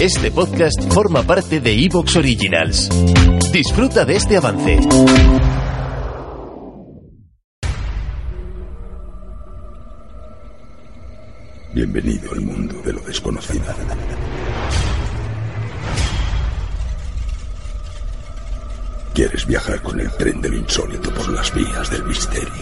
Este podcast forma parte de Evox Originals. Disfruta de este avance. Bienvenido al mundo de lo desconocido. ¿Quieres viajar con el tren de lo insólito por las vías del misterio?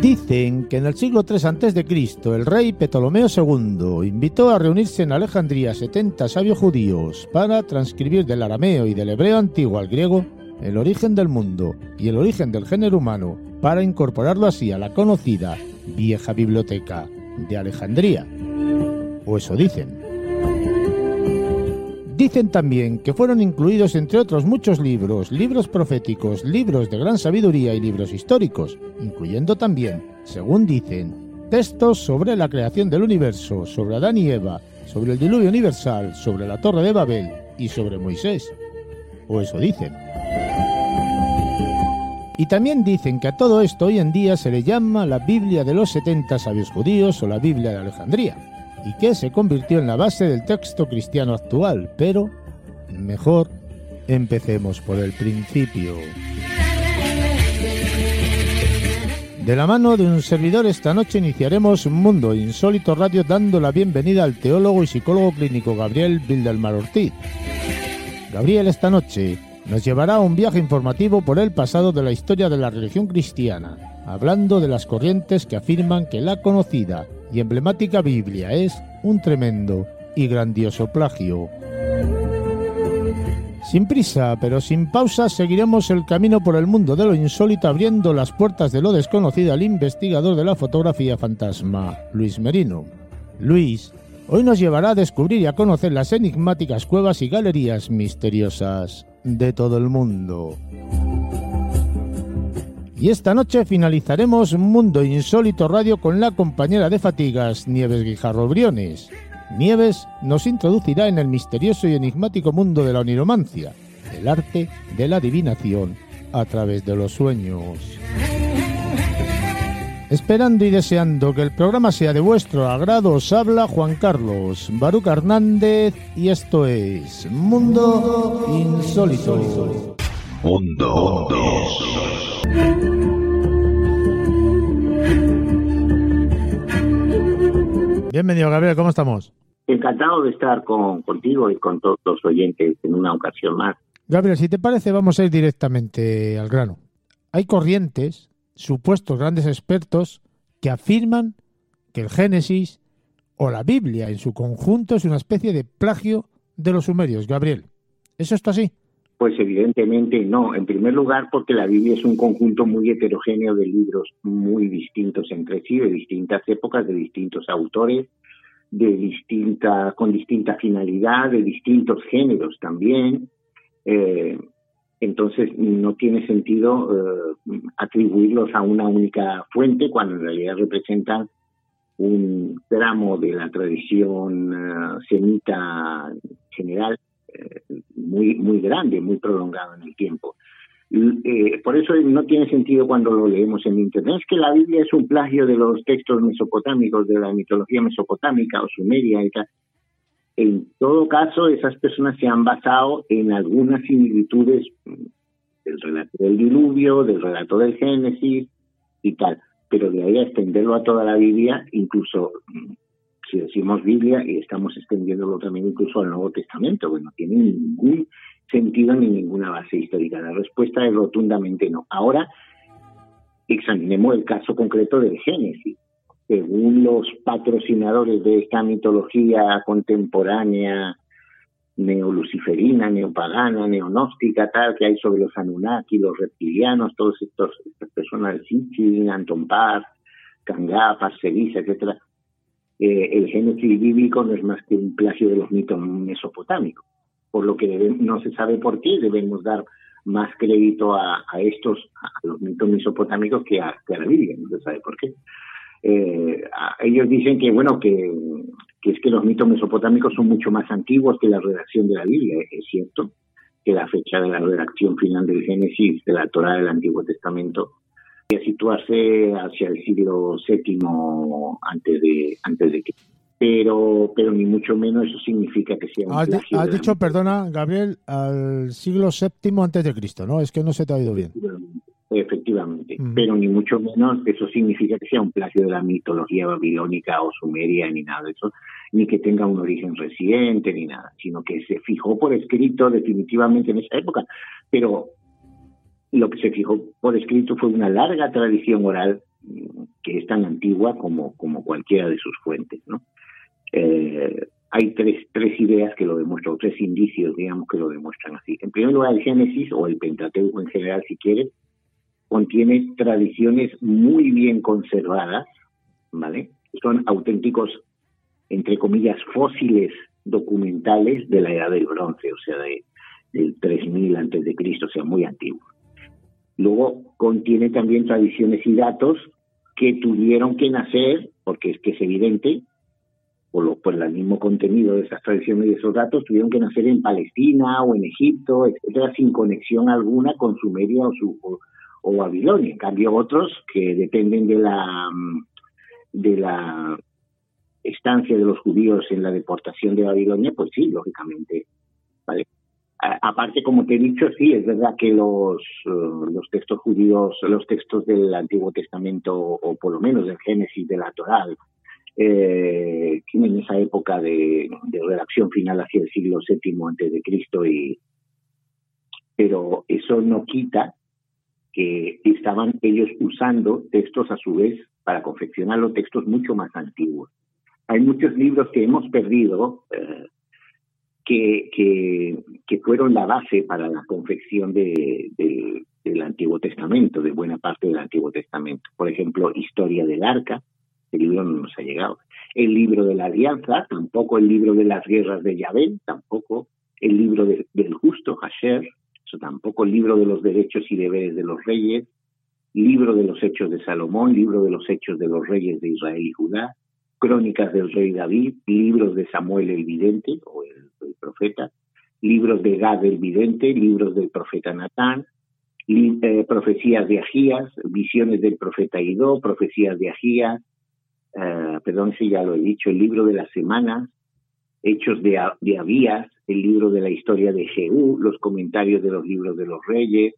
Dicen que en el siglo III a.C. el rey Ptolomeo II invitó a reunirse en Alejandría 70 sabios judíos para transcribir del arameo y del hebreo antiguo al griego el origen del mundo y el origen del género humano para incorporarlo así a la conocida vieja biblioteca de Alejandría. O eso dicen. Dicen también que fueron incluidos entre otros muchos libros, libros proféticos, libros de gran sabiduría y libros históricos, incluyendo también, según dicen, textos sobre la creación del universo, sobre Adán y Eva, sobre el diluvio universal, sobre la Torre de Babel y sobre Moisés. O eso dicen. Y también dicen que a todo esto hoy en día se le llama la Biblia de los 70 sabios judíos o la Biblia de Alejandría y que se convirtió en la base del texto cristiano actual, pero mejor empecemos por el principio. De la mano de un servidor esta noche iniciaremos Mundo Insólito Radio dando la bienvenida al teólogo y psicólogo clínico Gabriel Bildelmar Ortiz. Gabriel esta noche nos llevará a un viaje informativo por el pasado de la historia de la religión cristiana, hablando de las corrientes que afirman que la conocida y emblemática Biblia es un tremendo y grandioso plagio. Sin prisa, pero sin pausa, seguiremos el camino por el mundo de lo insólito abriendo las puertas de lo desconocido al investigador de la fotografía fantasma, Luis Merino. Luis, hoy nos llevará a descubrir y a conocer las enigmáticas cuevas y galerías misteriosas de todo el mundo. Y esta noche finalizaremos Mundo Insólito Radio con la compañera de fatigas Nieves Guijarro Briones. Nieves nos introducirá en el misterioso y enigmático mundo de la oniromancia, el arte de la adivinación a través de los sueños. Esperando y deseando que el programa sea de vuestro agrado, os habla Juan Carlos Baruca Hernández y esto es Mundo Insólito. Mundo Bienvenido, Gabriel, ¿cómo estamos? Encantado de estar con, contigo y con todos los oyentes en una ocasión más. Gabriel, si te parece, vamos a ir directamente al grano. Hay corrientes, supuestos grandes expertos, que afirman que el Génesis o la Biblia en su conjunto es una especie de plagio de los sumerios. Gabriel, ¿eso está así? Pues evidentemente no. En primer lugar, porque la Biblia es un conjunto muy heterogéneo de libros muy distintos entre sí, de distintas épocas, de distintos autores, de distinta, con distinta finalidad, de distintos géneros también. Eh, entonces no tiene sentido eh, atribuirlos a una única fuente cuando en realidad representan un tramo de la tradición eh, semita general muy muy grande, muy prolongado en el tiempo. Eh, por eso no tiene sentido cuando lo leemos en Internet. Es que la Biblia es un plagio de los textos mesopotámicos, de la mitología mesopotámica o sumeria y tal. En todo caso, esas personas se han basado en algunas similitudes del relato del diluvio, del relato del Génesis y tal. Pero de ahí a extenderlo a toda la Biblia, incluso si decimos Biblia y estamos extendiéndolo también incluso al Nuevo Testamento, que no tiene ningún sentido ni ninguna base histórica. La respuesta es rotundamente no. Ahora examinemos el caso concreto del Génesis. Según los patrocinadores de esta mitología contemporánea, neoluciferina, neopagana, neonóstica, tal, que hay sobre los Anunnaki, los reptilianos, estos, estas personas Sitchin, Anton Paz, Kangá, Parcerisa, etcétera, eh, el Génesis bíblico no es más que un plagio de los mitos mesopotámicos, por lo que no se sabe por qué debemos dar más crédito a, estos, a los mitos mesopotámicos que a, la Biblia, no se sabe por qué. Eh, ellos dicen que, bueno, que, que es que los mitos mesopotámicos son mucho más antiguos que la redacción de la Biblia, es cierto, que la fecha de la redacción final del Génesis, de la Torah del Antiguo Testamento, a situarse hacia el siglo VII antes de antes de que pero pero ni mucho menos eso significa que sea un has, has dicho perdona Gabriel al siglo VII antes de Cristo no es que no se te ha oído bien. Efectivamente pero ni mucho menos eso significa que sea un plagio de la mitología babilónica o sumeria ni nada de eso ni que tenga un origen reciente ni nada sino que se fijó por escrito definitivamente en esa época. Pero lo que se fijó por escrito fue una larga tradición oral mm, que es tan antigua como, como cualquiera de sus fuentes. ¿no? Eh, hay tres, tres ideas que lo demuestran, o tres indicios, digamos, que lo demuestran así. En primer lugar, el Génesis, o el Pentateuco en general, si quieres, contiene tradiciones muy bien conservadas, ¿vale? Son auténticos, entre comillas, fósiles documentales de la edad del bronce, o sea, de, del 3000 antes de Cristo, o sea, muy antiguos. Luego contiene también tradiciones y datos que tuvieron que nacer, porque es que es evidente, por, lo, por el mismo contenido de esas tradiciones y esos datos, tuvieron que nacer en Palestina o en Egipto, etcétera, sin conexión alguna con Sumeria o, su, o, Babilonia. En cambio, otros que dependen de la, de la estancia de los judíos en la deportación de Babilonia, pues sí, lógicamente, ¿vale? Aparte, como te he dicho, sí, es verdad que los, eh, los textos judíos, los textos del Antiguo Testamento, o por lo menos del Génesis, de la Torá, eh, tienen esa época de, redacción final hacia el siglo VII antes de Cristo, y, pero eso no quita que estaban ellos usando textos a su vez para confeccionar los textos mucho más antiguos. Hay muchos libros que hemos perdido. Eh, que, que, fueron la base para la confección de, del Antiguo Testamento, de buena parte del Antiguo Testamento. Por ejemplo, Historia del Arca, el libro no nos ha llegado. El libro de la Alianza, tampoco el libro de las guerras de Yahvé, tampoco el libro del justo, Hasher, eso tampoco el libro de los derechos y deberes de los reyes, libro de los hechos de Salomón, libro de los hechos de los reyes de Israel y Judá, crónicas del rey David, libros de Samuel el vidente o el profeta, libros de Gad el vidente, libros del profeta Natán, eh, profecías de Agías, visiones del profeta Ido, profecías de Agías, eh, perdón si ya lo he dicho, el libro de las semanas, hechos de, de Abías, el libro de la historia de Jehú, los comentarios de los libros de los reyes,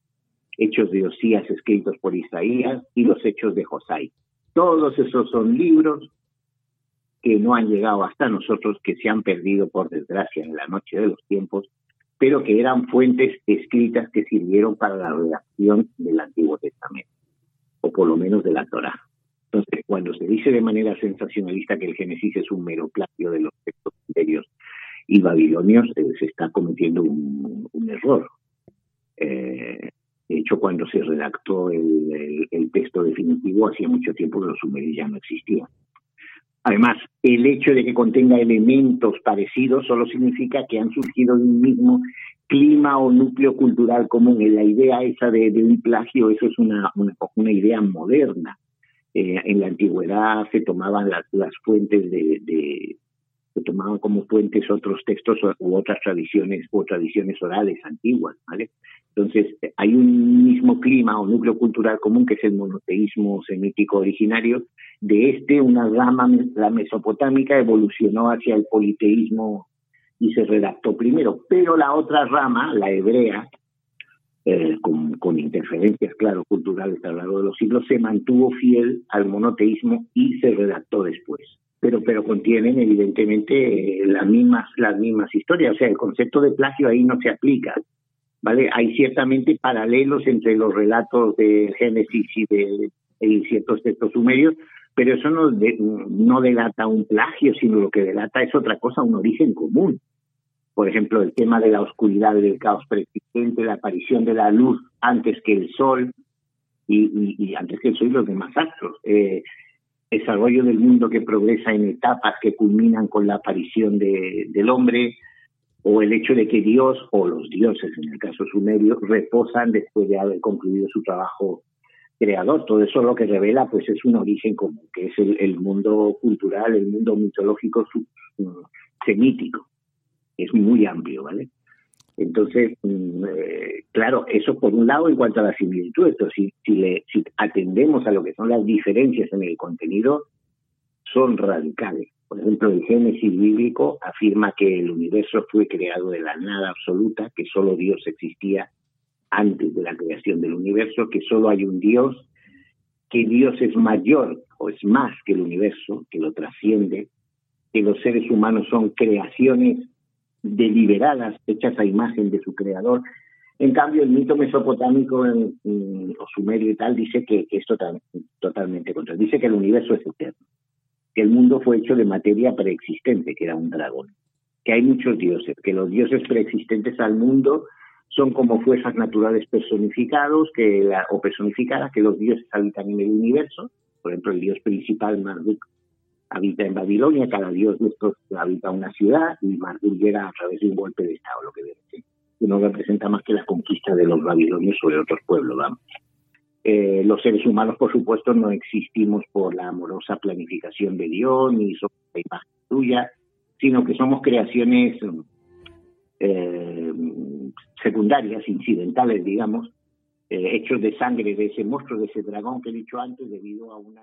hechos de Osías escritos por Isaías y los hechos de Josai. Todos esos son libros que no han llegado hasta nosotros, que se han perdido por desgracia en la noche de los tiempos, pero que eran fuentes escritas que sirvieron para la redacción del Antiguo Testamento, o por lo menos de la Torá. Entonces, cuando se dice de manera sensacionalista que el Génesis es un mero plagio de los textos sumerios y babilonios, eh, se está cometiendo un, error. Eh, de hecho, cuando se redactó el, el, texto definitivo, hacía mucho tiempo que los sumerios ya no existían. Además, el hecho de que contenga elementos parecidos solo significa que han surgido de un mismo clima o núcleo cultural común. La idea esa de, un plagio, eso es una, una, idea moderna. Eh, en la antigüedad se tomaban las, las fuentes de, se tomaban como fuentes otros textos u otras tradiciones o tradiciones orales antiguas, ¿vale? Entonces, hay un mismo clima o núcleo cultural común que es el monoteísmo semítico originario. De este, una rama, la mesopotámica, evolucionó hacia el politeísmo y se redactó primero. Pero la otra rama, la hebrea, eh, con, interferencias, claro, culturales a lo largo de los siglos, se mantuvo fiel al monoteísmo y se redactó después. Pero, contienen evidentemente las mismas, las mismas historias. O sea, el concepto de plagio ahí no se aplica ¿vale? Hay ciertamente paralelos entre los relatos de Génesis y de y ciertos textos sumerios, pero eso no, no delata un plagio, sino lo que delata es otra cosa, un origen común. Por ejemplo, el tema de la oscuridad del caos preexistente, la aparición de la luz antes que el sol y, y, antes que el sol y los demás astros. Eh, desarrollo del mundo que progresa en etapas que culminan con la aparición de, del hombre, o el hecho de que Dios o los dioses, en el caso sumerio, reposan después de haber concluido su trabajo creador. Todo eso lo que revela pues es un origen común, que es el, mundo cultural, el mundo mitológico semítico. Es muy amplio, ¿vale? Entonces, mm, eh, claro, eso por un lado en cuanto a la similitud, si, si, le, si atendemos a lo que son las diferencias en el contenido, son radicales. Por ejemplo, el Génesis bíblico afirma que el universo fue creado de la nada absoluta, que solo Dios existía antes de la creación del universo, que solo hay un Dios, que Dios es mayor o es más que el universo, que lo trasciende, que los seres humanos son creaciones deliberadas, hechas a imagen de su creador. En cambio, el mito mesopotámico o sumerio y tal dice que, que es totalmente contra. Dice que el universo es eterno que el mundo fue hecho de materia preexistente, que era un dragón, que hay muchos dioses, que los dioses preexistentes al mundo son como fuerzas naturales personificados que la, o personificadas, que los dioses habitan en el universo. Por ejemplo, el dios principal, Marduk, habita en Babilonia, cada dios de estos habita una ciudad y Marduk llega a través de un golpe de Estado, lo que ser, que no representa más que la conquista de los babilonios sobre otros pueblos, vamos. Eh, los seres humanos, por supuesto, no existimos por la amorosa planificación de Dios ni somos la imagen suya, sino que somos creaciones eh, secundarias, incidentales, digamos, eh, hechos de sangre de ese monstruo, de ese dragón que he dicho antes, debido a una...